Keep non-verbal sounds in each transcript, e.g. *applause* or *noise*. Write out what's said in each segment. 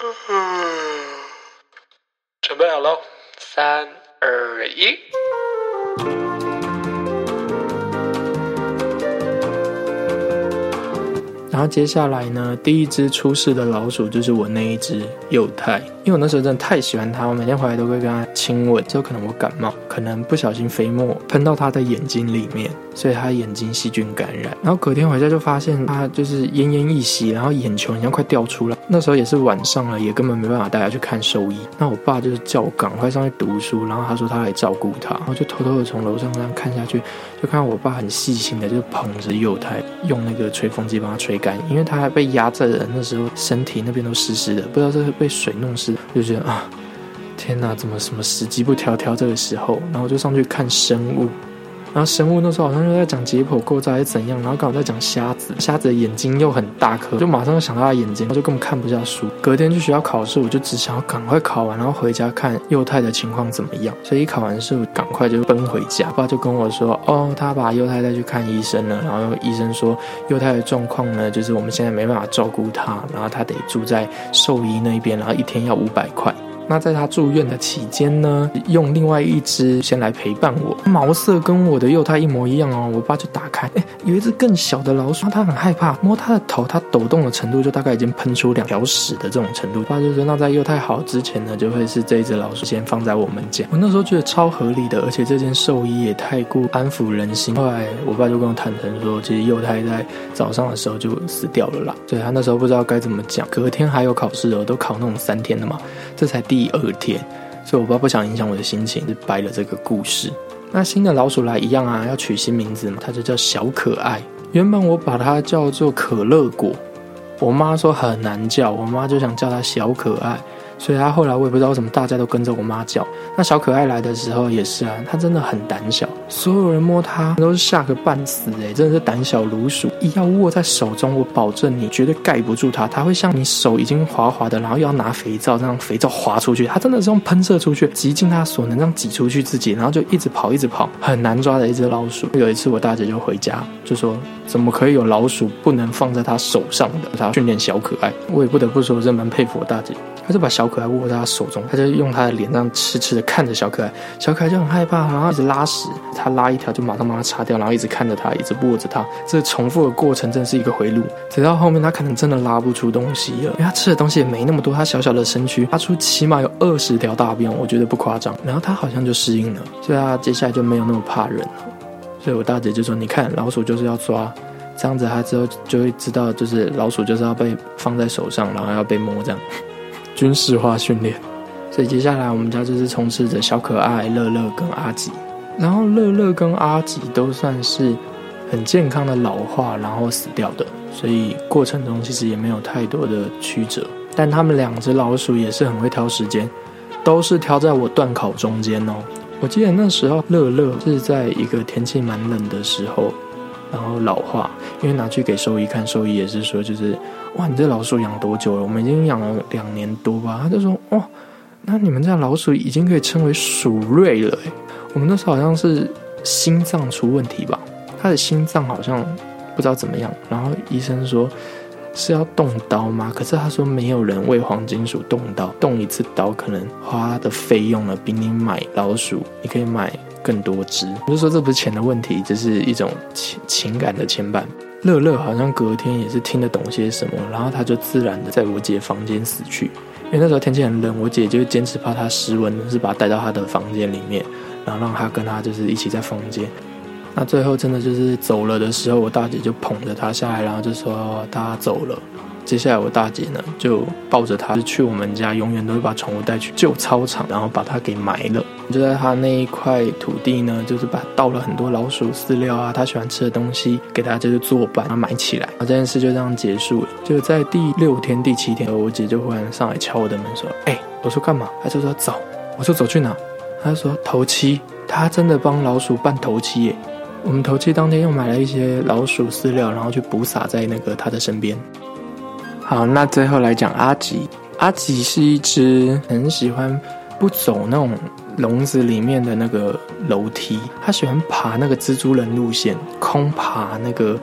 嗯准备好了，三二一。然后接下来呢，第一只出世的老鼠就是我那一只幼态，因为我那时候真的太喜欢它，我每天回来都会跟它亲吻。之后可能我感冒，可能不小心飞沫喷到它的眼睛里面，所以它眼睛细菌感染。然后隔天回家就发现它就是奄奄一息，然后眼球好像快掉出来。那时候也是晚上了，也根本没办法带他去看兽医。那我爸就是叫我赶快上去读书，然后他说他来照顾他，然后就偷偷的从楼上这样看下去，就看到我爸很细心的就捧着幼胎，用那个吹风机帮它吹干。因为他还被压在人那时候，身体那边都湿湿的，不知道是被水弄湿，就觉得啊，天哪，怎么什么时机不调调这个时候？然后就上去看生物。然后生物那时候好像又在讲解剖构造还是怎样，然后刚好在讲虾瞎子的眼睛又很大颗，就马上想到他眼睛，就根本看不下书。隔天去学校考试，我就只想要赶快考完，然后回家看幼态的情况怎么样。所以一考完试，我赶快就奔回家。爸就跟我说：“哦，他把幼态带去看医生了，然后医生说幼态的状况呢，就是我们现在没办法照顾他，然后他得住在兽医那边，然后一天要五百块。”那在他住院的期间呢，用另外一只先来陪伴我，毛色跟我的幼态一模一样哦。我爸就打开，哎，有一只更小的老鼠，他很害怕，摸它的头，它抖动的程度就大概已经喷出两条屎的这种程度。我爸就说，那在幼态好之前呢，就会是这一只老鼠先放在我们家。我那时候觉得超合理的，而且这件兽医也太过安抚人心。后来我爸就跟我坦诚说，其实幼态在早上的时候就死掉了啦。所以他那时候不知道该怎么讲。隔天还有考试哦，都考那种三天的嘛，这才。第二天，所以我爸不想影响我的心情，就掰了这个故事。那新的老鼠来一样啊，要取新名字嘛，它就叫小可爱。原本我把它叫做可乐果，我妈说很难叫，我妈就想叫它小可爱。所以它后来我也不知道为什么大家都跟着我妈叫。那小可爱来的时候也是啊，它真的很胆小，所有人摸它都是吓个半死哎，真的是胆小如鼠。一要握在手中，我保证你绝对盖不住它，它会像你手已经滑滑的，然后要拿肥皂让肥皂滑出去，它真的是用喷射出去，极尽它所能让挤出去自己，然后就一直跑一直跑，很难抓的一只老鼠。有一次我大姐就回家就说，怎么可以有老鼠不能放在她手上的？她训练小可爱，我也不得不说，真蛮佩服我大姐。他就把小可爱握在他手中，他就用他的脸这样痴痴的看着小可爱，小可爱就很害怕，然后一直拉屎，他拉一条就马上帮他擦掉，然后一直看着他，一直握着他，这重复的过程真是一个回路。直到后面他可能真的拉不出东西了，因为他吃的东西也没那么多，他小小的身躯拉出起码有二十条大便，我觉得不夸张。然后他好像就适应了，所以他接下来就没有那么怕人了。所以我大姐就说：“你看，老鼠就是要抓，这样子他之后就会知道，就是老鼠就是要被放在手上，然后要被摸这样。”军事化训练，所以接下来我们家就是充斥着小可爱乐乐跟阿吉，然后乐乐跟阿吉都算是很健康的老化，然后死掉的，所以过程中其实也没有太多的曲折。但他们两只老鼠也是很会挑时间，都是挑在我断考中间哦。我记得那时候乐乐是在一个天气蛮冷的时候。然后老化，因为拿去给兽医看，兽医也是说，就是哇，你这老鼠养多久了？我们已经养了两年多吧。他就说，哇，那你们这老鼠已经可以称为鼠瑞了。我们那时候好像是心脏出问题吧，他的心脏好像不知道怎么样。然后医生说是要动刀吗？可是他说没有人为黄金鼠动刀，动一次刀可能花的费用呢，比你买老鼠，你可以买。更多只，我就说这不是钱的问题，这是一种情情感的牵绊。乐乐好像隔天也是听得懂些什么，然后他就自然的在我姐房间死去。因为那时候天气很冷，我姐就坚持怕他失温，是把他带到他的房间里面，然后让他跟他就是一起在房间。那最后真的就是走了的时候，我大姐就捧着他下来，然后就说他走了。接下来我大姐呢就抱着它去我们家，永远都会把宠物带去旧操场，然后把它给埋了。就在她那一块土地呢，就是把倒了很多老鼠饲料啊，他喜欢吃的东西，给他就是做板，然后埋起来。然后这件事就这样结束了。就在第六天、第七天，我姐就忽然上来敲我的门说：“哎，我说干嘛？”她就说走。我说走去哪？她说头七。她真的帮老鼠办头七耶。我们头七当天又买了一些老鼠饲料，然后去补撒在那个他的身边。好，那最后来讲阿吉。阿吉是一只很喜欢不走那种笼子里面的那个楼梯，他喜欢爬那个蜘蛛人路线，空爬那个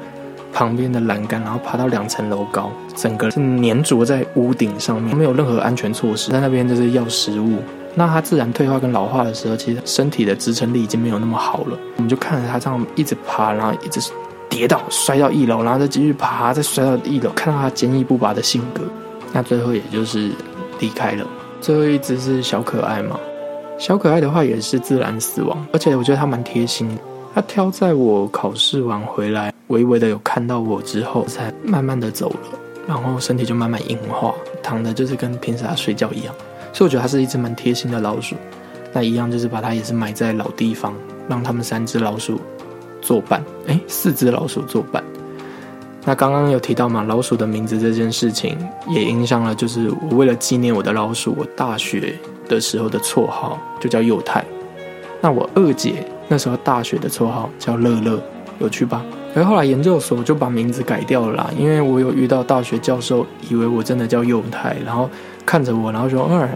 旁边的栏杆，然后爬到两层楼高，整个是粘着在屋顶上面，没有任何安全措施，在那边就是要食物。那它自然退化跟老化的时候，其实身体的支撑力已经没有那么好了。我们就看着它这样一直爬，然后一直跌倒，摔到一楼，然后再继续爬，再摔到一楼，看到它坚毅不拔的性格，那最后也就是离开了。最后一只是小可爱嘛，小可爱的话也是自然死亡，而且我觉得它蛮贴心的。它挑在我考试完回来，微微的有看到我之后，才慢慢的走了，然后身体就慢慢硬化，躺的就是跟平时它睡觉一样。所以我觉得它是一只蛮贴心的老鼠。那一样就是把它也是埋在老地方，让他们三只老鼠作伴。哎，四只老鼠作伴。那刚刚有提到嘛，老鼠的名字这件事情也影响了，就是我为了纪念我的老鼠，我大学的时候的绰号就叫幼太。那我二姐那时候大学的绰号叫乐乐，有趣吧？而后来研究所就把名字改掉了啦，因为我有遇到大学教授以为我真的叫幼太，然后看着我，然后说：“二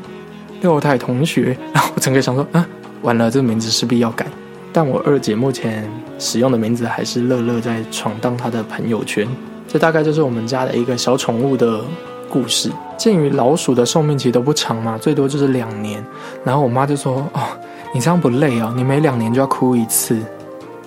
幼太同学。”然后我整个想说：“啊，完了，这个名字势必要改。”但我二姐目前使用的名字还是乐乐，在闯荡她的朋友圈。这大概就是我们家的一个小宠物的故事。鉴于老鼠的寿命其实都不长嘛，最多就是两年。然后我妈就说：“哦，你这样不累哦？你每两年就要哭一次。”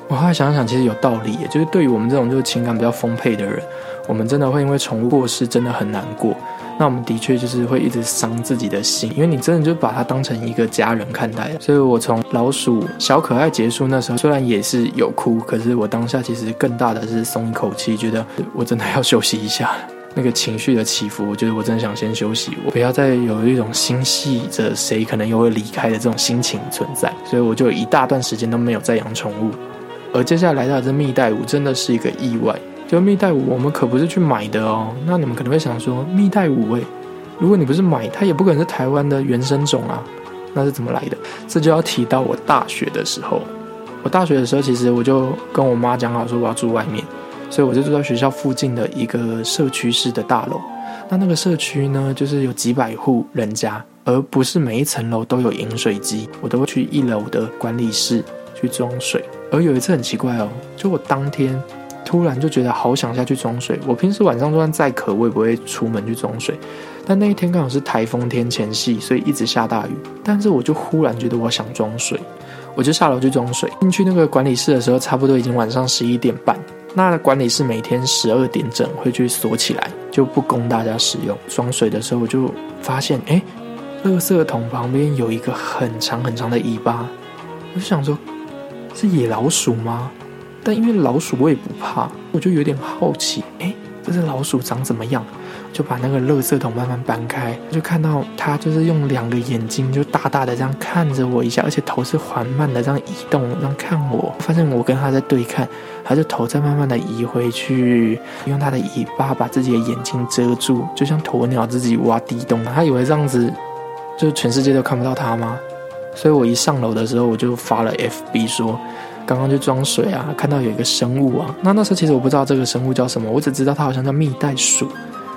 我后来想想，其实有道理，就是对于我们这种就是情感比较丰沛的人，我们真的会因为宠物过世真的很难过。那我们的确就是会一直伤自己的心，因为你真的就把它当成一个家人看待。所以我从老鼠小可爱结束那时候，虽然也是有哭，可是我当下其实更大的是松一口气，觉得我真的要休息一下。那个情绪的起伏，我觉得我真的想先休息，我不要再有一种心系着谁可能又会离开的这种心情存在。所以我就一大段时间都没有再养宠物。而接下来来到这蜜袋鼯，真的是一个意外。就蜜袋鼯，我们可不是去买的哦。那你们可能会想说，蜜袋鼯诶，如果你不是买，它也不可能是台湾的原生种啊。那是怎么来的？这就要提到我大学的时候。我大学的时候，其实我就跟我妈讲好说我要住外面，所以我就住在学校附近的一个社区式的大楼。那那个社区呢，就是有几百户人家，而不是每一层楼都有饮水机。我都会去一楼的管理室去装水。而有一次很奇怪哦，就我当天突然就觉得好想下去装水。我平时晚上就算再渴，我也不会出门去装水。但那一天刚好是台风天前夕，所以一直下大雨。但是我就忽然觉得我想装水，我就下楼去装水。进去那个管理室的时候，差不多已经晚上十一点半。那管理室每天十二点整会去锁起来，就不供大家使用。装水的时候，我就发现，哎，垃圾桶旁边有一个很长很长的尾巴，我就想说。是野老鼠吗？但因为老鼠我也不怕，我就有点好奇。哎，这只老鼠长怎么样？就把那个垃圾桶慢慢搬开，就看到它就是用两个眼睛就大大的这样看着我一下，而且头是缓慢的这样移动，这样看我。发现我跟它在对看，它就头在慢慢的移回去，用它的尾巴把自己的眼睛遮住，就像鸵鸟自己挖地洞。它以为这样子，就全世界都看不到它吗？所以我一上楼的时候，我就发了 FB 说，刚刚去装水啊，看到有一个生物啊。那那时候其实我不知道这个生物叫什么，我只知道它好像叫蜜袋鼠。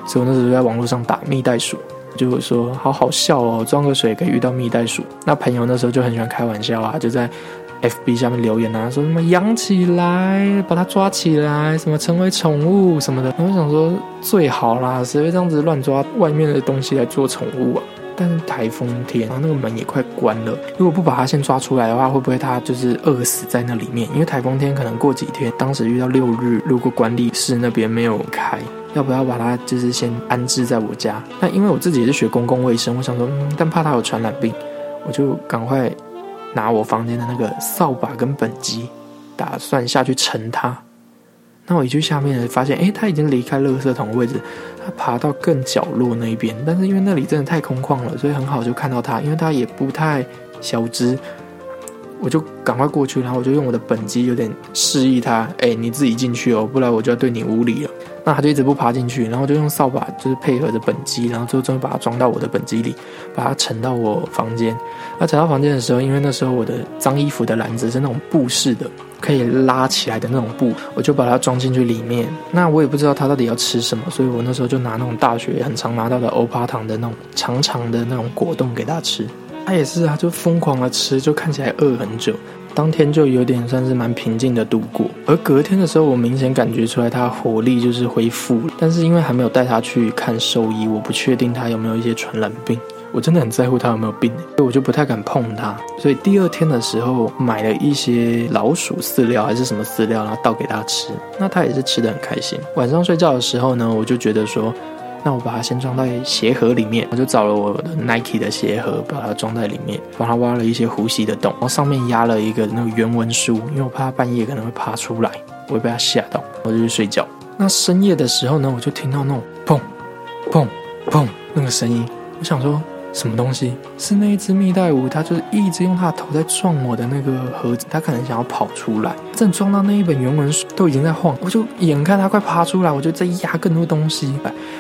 所以我那时候就在网络上打蜜袋鼠，就说好好笑哦，装个水可以遇到蜜袋鼠。那朋友那时候就很喜欢开玩笑啊，就在 FB 下面留言啊，说什么养起来，把它抓起来，什么成为宠物什么的。我想说最好啦，谁会这样子乱抓外面的东西来做宠物啊？但是台风天，然后那个门也快关了。如果不把它先抓出来的话，会不会它就是饿死在那里面？因为台风天可能过几天，当时遇到六日，如果管理室那边没有开，要不要把它就是先安置在我家？那因为我自己也是学公共卫生，我想说，嗯，但怕它有传染病，我就赶快拿我房间的那个扫把跟本机，打算下去盛它。那我一去下面，发现哎，他已经离开垃圾桶的位置，他爬到更角落那一边。但是因为那里真的太空旷了，所以很好就看到他，因为他也不太小只，我就赶快过去，然后我就用我的本机有点示意他，哎，你自己进去哦，不然我就要对你无礼了。那它就一直不爬进去，然后就用扫把就是配合着本机，然后最后终于把它装到我的本机里，把它盛到我房间。那盛到房间的时候，因为那时候我的脏衣服的篮子是那种布式的。可以拉起来的那种布，我就把它装进去里面。那我也不知道它到底要吃什么，所以我那时候就拿那种大学很常拿到的欧巴糖的那种长长的那种果冻给它吃。它也是啊，就疯狂的吃，就看起来饿很久。当天就有点算是蛮平静的度过。而隔天的时候，我明显感觉出来他活力就是恢复了，但是因为还没有带他去看兽医，我不确定他有没有一些传染病。我真的很在乎他有没有病，所以我就不太敢碰他。所以第二天的时候买了一些老鼠饲料还是什么饲料，然后倒给他吃，那他也是吃的很开心。晚上睡觉的时候呢，我就觉得说。那我把它先装在鞋盒里面，我就找了我的 Nike 的鞋盒，把它装在里面，帮它挖了一些呼吸的洞，然后上面压了一个那个原文书，因为我怕它半夜可能会爬出来，我会被它吓到，我就去睡觉。那深夜的时候呢，我就听到那种砰砰砰那个声音，我想说。什么东西？是那一只蜜袋鼯，它就是一直用它的头在撞我的那个盒子，它可能想要跑出来。正撞到那一本原文书，都已经在晃，我就眼看它快爬出来，我就在压更多东西。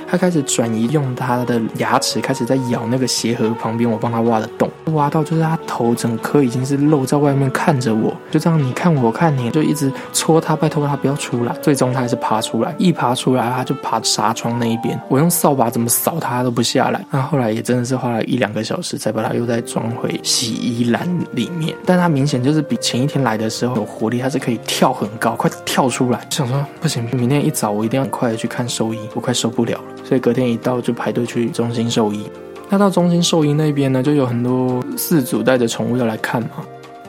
它开始转移，用它的牙齿开始在咬那个鞋盒旁边我帮它挖的洞，挖到就是它头整颗已经是露在外面看着我，就这样你看我看你，就一直戳它，拜托它不要出来。最终它还是爬出来，一爬出来它就爬纱窗那一边，我用扫把怎么扫它都不下来。那后来也真的是后来了。一两个小时才把它又再装回洗衣篮里面，但它明显就是比前一天来的时候有活力，它是可以跳很高，快跳出来。想说不行，明天一早我一定要很快的去看兽医，我快受不了了。所以隔天一到就排队去中心兽医。那到中心兽医那边呢，就有很多饲主带着宠物要来看嘛。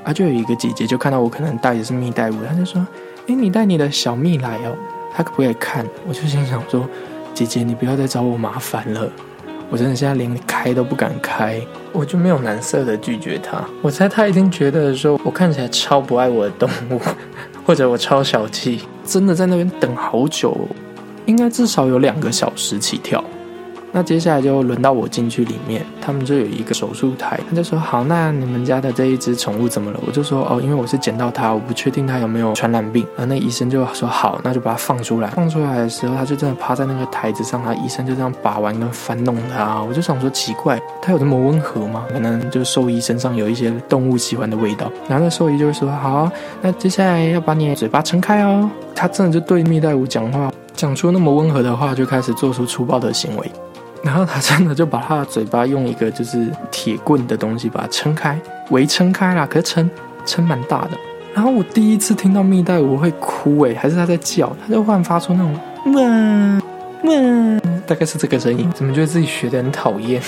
啊，就有一个姐姐就看到我可能带的是蜜袋鼯，她就说：“哎，你带你的小蜜来哦，她可不可以看？”我就心想说：“姐姐，你不要再找我麻烦了。”我真的现在连开都不敢开，我就没有难色的拒绝他。我猜他一定觉得说我看起来超不爱我的动物，*laughs* 或者我超小气，真的在那边等好久，应该至少有两个小时起跳。那接下来就轮到我进去里面，他们就有一个手术台，他就说好，那你们家的这一只宠物怎么了？我就说哦，因为我是捡到它，我不确定它有没有传染病。然后那医生就说好，那就把它放出来。放出来的时候，它就真的趴在那个台子上，他医生就这样把玩跟翻弄它。我就想说奇怪，它有这么温和吗？可能就兽医身上有一些动物喜欢的味道。然后那兽医就会说好，那接下来要把你嘴巴撑开哦。他真的就对蜜袋鼯讲话，讲出那么温和的话，就开始做出粗暴的行为。然后他真的就把他的嘴巴用一个就是铁棍的东西把它撑开，围撑开了，可是撑撑蛮大的。然后我第一次听到蜜袋鼯会哭，诶，还是他在叫，他就忽然发出那种哇哇，大概是这个声音。怎么觉得自己学的很讨厌？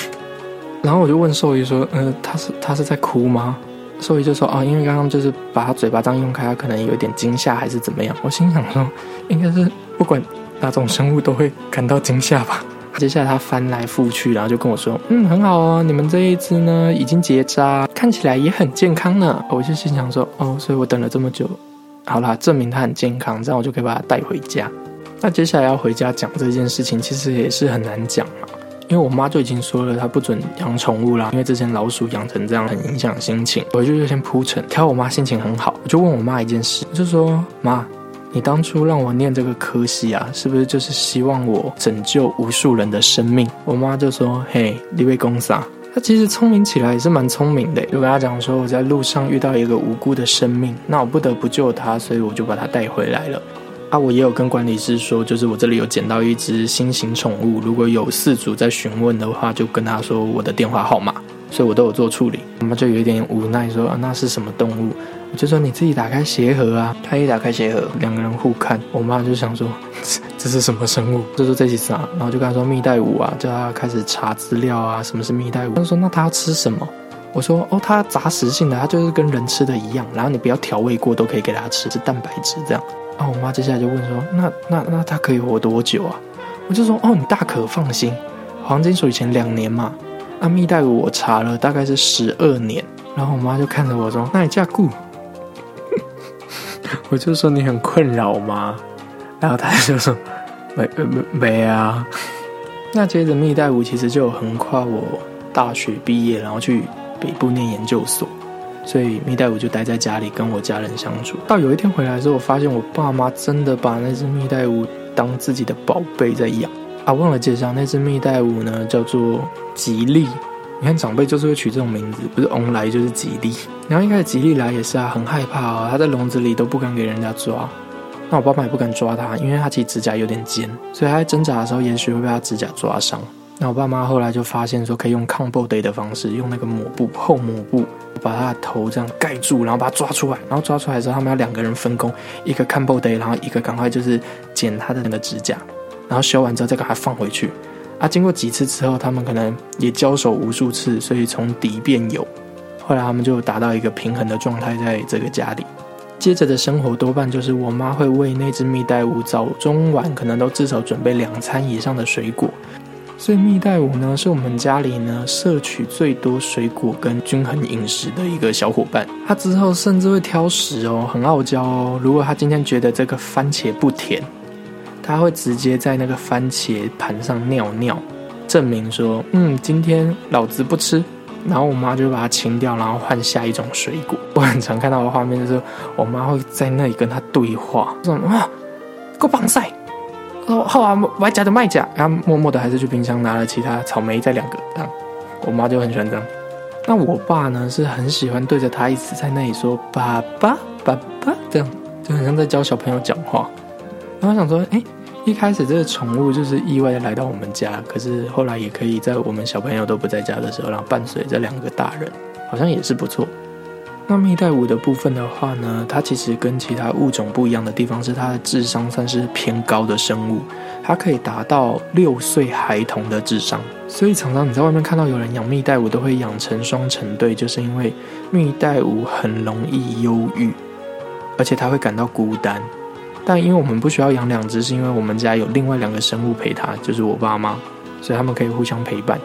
然后我就问兽医说，呃，他是他是在哭吗？兽医就说，哦，因为刚刚就是把他嘴巴这样用开，他可能有点惊吓还是怎么样。我心想说，应该是不管哪种生物都会感到惊吓吧。接下来他翻来覆去，然后就跟我说：“嗯，很好哦，你们这一只呢已经结扎，看起来也很健康呢。”我就心想说：“哦，所以我等了这么久，好啦，证明它很健康，这样我就可以把它带回家。”那接下来要回家讲这件事情，其实也是很难讲嘛，因为我妈就已经说了，她不准养宠物啦，因为之前老鼠养成这样很影响心情。我就就先铺陈，挑我妈心情很好，我就问我妈一件事，就说：“妈。”你当初让我念这个科系啊，是不是就是希望我拯救无数人的生命？我妈就说：“嘿，你位公傻。”她其实聪明起来也是蛮聪明的。就跟她讲说，我在路上遇到一个无辜的生命，那我不得不救他，所以我就把他带回来了。啊，我也有跟管理师说，就是我这里有捡到一只新型宠物，如果有饲主在询问的话，就跟他说我的电话号码，所以我都有做处理。我妈就有一点无奈说：“啊，那是什么动物？”我就说你自己打开鞋盒啊，他一打开鞋盒，两个人互看，我妈就想说 *laughs* 这是什么生物？就说这是啥？然后就跟他说蜜袋鼯啊，叫他开始查资料啊，什么是蜜袋鼯？他说那他要吃什么？我说哦，它杂食性的，它就是跟人吃的一样，然后你不要调味过都可以给它吃，是蛋白质这样。然后我妈接下来就问说那那那它可以活多久啊？我就说哦，你大可放心，黄金鼠以前两年嘛，那蜜袋鼯我查了大概是十二年。然后我妈就看着我说那你嫁顾。我就说你很困扰吗？然后他就说没没没啊。那接着蜜袋鼯其实就横跨我大学毕业，然后去北部念研究所，所以蜜袋鼯就待在家里跟我家人相处。到有一天回来的时候，我发现我爸妈真的把那只蜜袋鼯当自己的宝贝在养啊。忘了介绍，那只蜜袋鼯呢叫做吉利。你看长辈就是会取这种名字，不是翁来就是吉利。然后一开始吉利来也是啊，很害怕啊，他在笼子里都不敢给人家抓。那我爸爸也不敢抓他，因为他其实指甲有点尖，所以他在挣扎的时候也许会被他指甲抓伤。那我爸妈后来就发现说，可以用抗 body 的方式，用那个抹布厚抹布把他的头这样盖住，然后把他抓出来，然后抓出来之后，他们要两个人分工，一个看 body，然后一个赶快就是剪他的那个指甲，然后修完之后再给他放回去。啊，经过几次之后，他们可能也交手无数次，所以从敌变友，后来他们就达到一个平衡的状态，在这个家里。接着的生活多半就是我妈会为那只蜜袋鼯早中晚可能都至少准备两餐以上的水果，所以蜜袋鼯呢是我们家里呢摄取最多水果跟均衡饮食的一个小伙伴。它之后甚至会挑食哦，很傲娇哦。如果它今天觉得这个番茄不甜，它会直接在那个番茄盘上尿尿，证明说，嗯，今天老子不吃。然后我妈就把它清掉，然后换下一种水果。我很常看到的画面就是，我妈会在那里跟他对话，这种 *laughs* 啊，够棒晒。哦，好啊，买假的卖假，然后默默的还是去冰箱拿了其他草莓再两个。这样，我妈就很喜欢这样。那我爸呢，是很喜欢对着他一直在那里说爸爸爸爸，这样就很像在教小朋友讲话。然后想说，哎。一开始这个宠物就是意外的来到我们家，可是后来也可以在我们小朋友都不在家的时候，然后伴随这两个大人，好像也是不错。那蜜袋鼯的部分的话呢，它其实跟其他物种不一样的地方是它的智商算是偏高的生物，它可以达到六岁孩童的智商。所以常常你在外面看到有人养蜜袋鼯，都会养成双成对，就是因为蜜袋鼯很容易忧郁，而且它会感到孤单。但因为我们不需要养两只，是因为我们家有另外两个生物陪它，就是我爸妈，所以他们可以互相陪伴。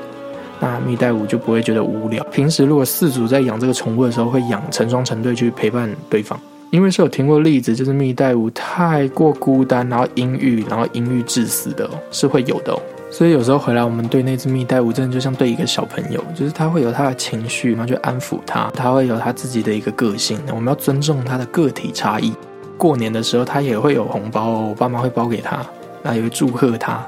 那蜜袋鼯就不会觉得无聊。平时如果饲主在养这个宠物的时候，会养成双成对去陪伴对方。因为是有听过例子，就是蜜袋鼯太过孤单，然后阴郁，然后阴郁致死的，是会有的。哦。所以有时候回来，我们对那只蜜袋鼯真的就像对一个小朋友，就是他会有他的情绪，然后去安抚它，它会有他自己的一个个性，我们要尊重它的个体差异。过年的时候，他也会有红包，我爸妈会包给他，那也会祝贺他，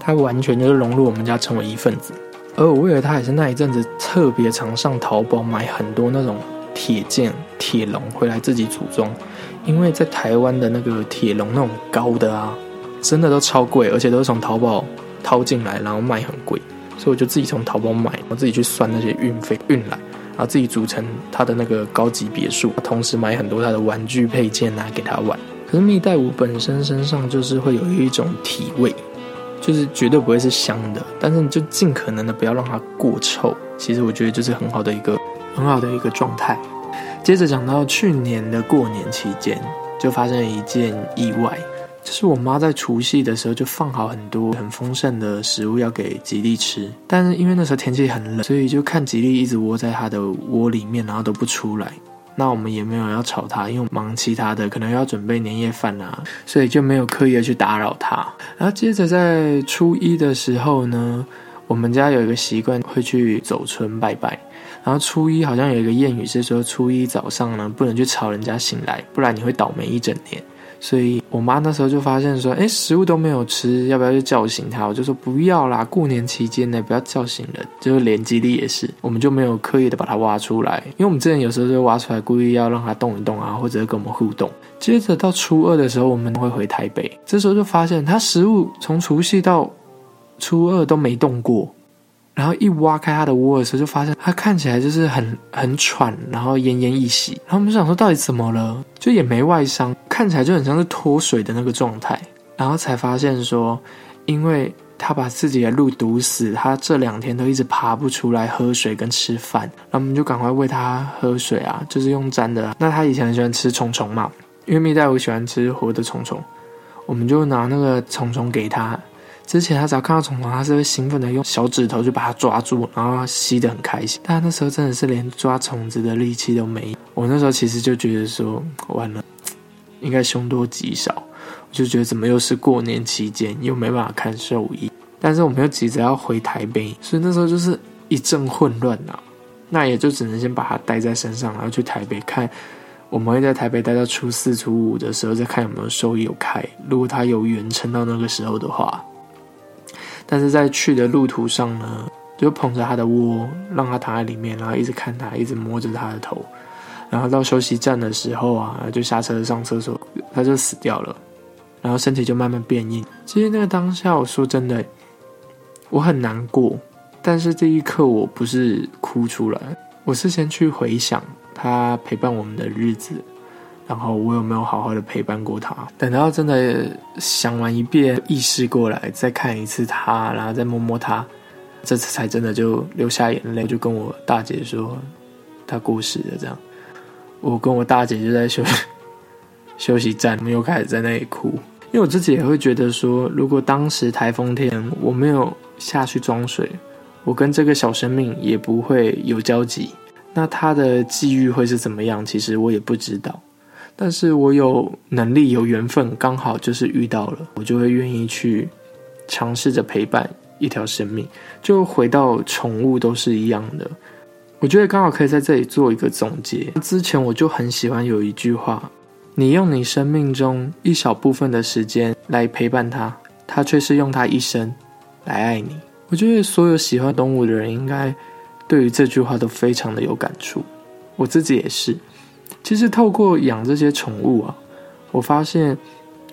他完全就是融入我们家，成为一份子。而我为了他，也是那一阵子特别常上淘宝买很多那种铁剑、铁笼回来自己组装，因为在台湾的那个铁笼那种高的啊，真的都超贵，而且都是从淘宝掏进来，然后卖很贵，所以我就自己从淘宝买，我自己去算那些运费运来。然后自己组成他的那个高级别墅，同时买很多他的玩具配件拿给他玩。可是蜜袋鼯本身身上就是会有一种体味，就是绝对不会是香的，但是你就尽可能的不要让它过臭。其实我觉得就是很好的一个很好的一个状态。接着讲到去年的过年期间，就发生了一件意外。就是我妈在除夕的时候就放好很多很丰盛的食物要给吉利吃，但是因为那时候天气很冷，所以就看吉利一直窝在它的窝里面，然后都不出来。那我们也没有要吵它，因为忙其他的，可能要准备年夜饭啊，所以就没有刻意的去打扰它。然后接着在初一的时候呢，我们家有一个习惯会去走村拜拜，然后初一好像有一个谚语是说，初一早上呢不能去吵人家醒来，不然你会倒霉一整年。所以我妈那时候就发现说，哎，食物都没有吃，要不要去叫醒他？我就说不要啦，过年期间呢，不要叫醒人。就是连基地也是，我们就没有刻意的把它挖出来，因为我们之前有时候就挖出来，故意要让它动一动啊，或者跟我们互动。接着到初二的时候，我们会回台北，这时候就发现它食物从除夕到初二都没动过。然后一挖开它的窝的时候，就发现它看起来就是很很喘，然后奄奄一息。然后我们就想说，到底怎么了？就也没外伤，看起来就很像是脱水的那个状态。然后才发现说，因为它把自己的路堵死，它这两天都一直爬不出来喝水跟吃饭。然后我们就赶快喂它喝水啊，就是用粘的。那它以前很喜欢吃虫虫嘛，因为蜜袋鼯喜欢吃活的虫虫，我们就拿那个虫虫给它。之前他只要看到虫虫，他是会兴奋的用小指头就把它抓住，然后吸得很开心。但那时候真的是连抓虫子的力气都没。我那时候其实就觉得说，完了，应该凶多吉少。我就觉得怎么又是过年期间，又没办法看兽医，但是我们又急着要回台北，所以那时候就是一阵混乱呐。那也就只能先把它带在身上，然后去台北看。我们会在台北待到初四、初五的时候，再看有没有兽医有开。如果他有缘撑到那个时候的话。但是在去的路途上呢，就捧着他的窝，让他躺在里面，然后一直看他，一直摸着他的头，然后到休息站的时候啊，就下车上厕所，他就死掉了，然后身体就慢慢变硬。其实那个当下，我说真的，我很难过，但是这一刻我不是哭出来，我是先去回想它陪伴我们的日子，然后我有没有好好的陪伴过他。等到真的想完一遍，意识过来，再看一次他，然后再摸摸他，这次才真的就流下眼泪，就跟我大姐说，他过世了。这样，我跟我大姐就在休 *laughs* 休息站，我们又开始在那里哭。因为我自己也会觉得说，如果当时台风天我没有下去装水，我跟这个小生命也不会有交集。那他的际遇会是怎么样？其实我也不知道。但是我有能力、有缘分，刚好就是遇到了，我就会愿意去尝试着陪伴一条生命。就回到宠物都是一样的，我觉得刚好可以在这里做一个总结。之前我就很喜欢有一句话。你用你生命中一小部分的时间来陪伴他，他却是用他一生来爱你。我觉得所有喜欢动物的人应该对于这句话都非常的有感触。我自己也是。其实透过养这些宠物啊，我发现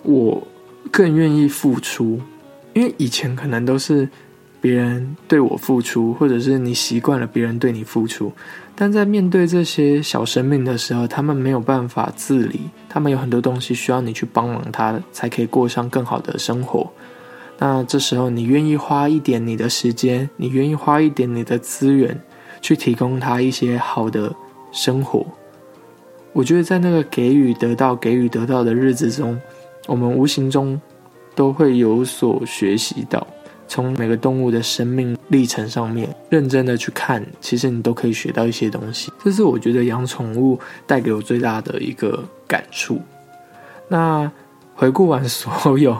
我更愿意付出，因为以前可能都是别人对我付出，或者是你习惯了别人对你付出。但在面对这些小生命的时候，他们没有办法自理，他们有很多东西需要你去帮忙，他才可以过上更好的生活。那这时候，你愿意花一点你的时间，你愿意花一点你的资源，去提供他一些好的生活。我觉得，在那个给予得到、给予得到的日子中，我们无形中都会有所学习到。从每个动物的生命历程上面认真的去看，其实你都可以学到一些东西。这是我觉得养宠物带给我最大的一个感触。那回顾完所有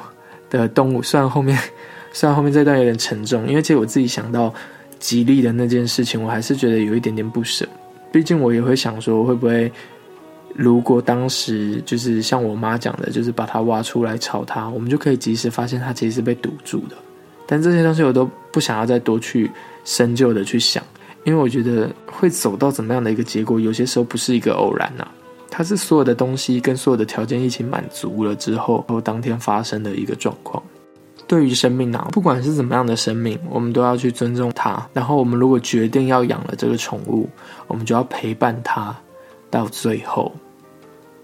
的动物，虽然后面 *laughs* 虽然后面这段有点沉重，因为其实我自己想到吉利的那件事情，我还是觉得有一点点不舍。毕竟我也会想说，会不会如果当时就是像我妈讲的，就是把它挖出来炒它，我们就可以及时发现它其实是被堵住的。但这些东西我都不想要再多去深究的去想，因为我觉得会走到怎么样的一个结果，有些时候不是一个偶然呐，它是所有的东西跟所有的条件一起满足了之后，然后当天发生的一个状况。对于生命啊，不管是怎么样的生命，我们都要去尊重它。然后我们如果决定要养了这个宠物，我们就要陪伴它到最后。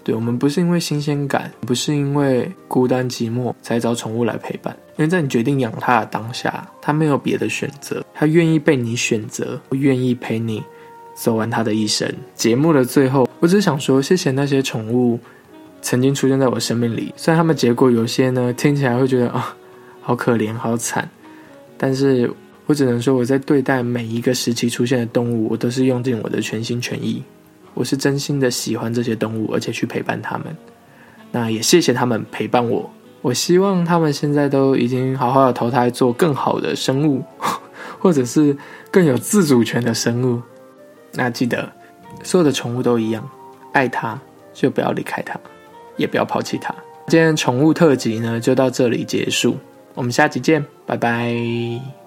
对我们不是因为新鲜感，不是因为孤单寂寞才找宠物来陪伴。因为在你决定养它的当下，它没有别的选择，它愿意被你选择，愿意陪你走完它的一生。节目的最后，我只想说，谢谢那些宠物曾经出现在我生命里。虽然他们结果有些呢听起来会觉得啊，好可怜，好惨，但是我只能说，我在对待每一个时期出现的动物，我都是用尽我的全心全意。我是真心的喜欢这些动物，而且去陪伴他们。那也谢谢他们陪伴我。我希望他们现在都已经好好的投胎做更好的生物，*laughs* 或者是更有自主权的生物。那记得，所有的宠物都一样，爱它就不要离开它，也不要抛弃它。今天宠物特辑呢就到这里结束，我们下集见，拜拜。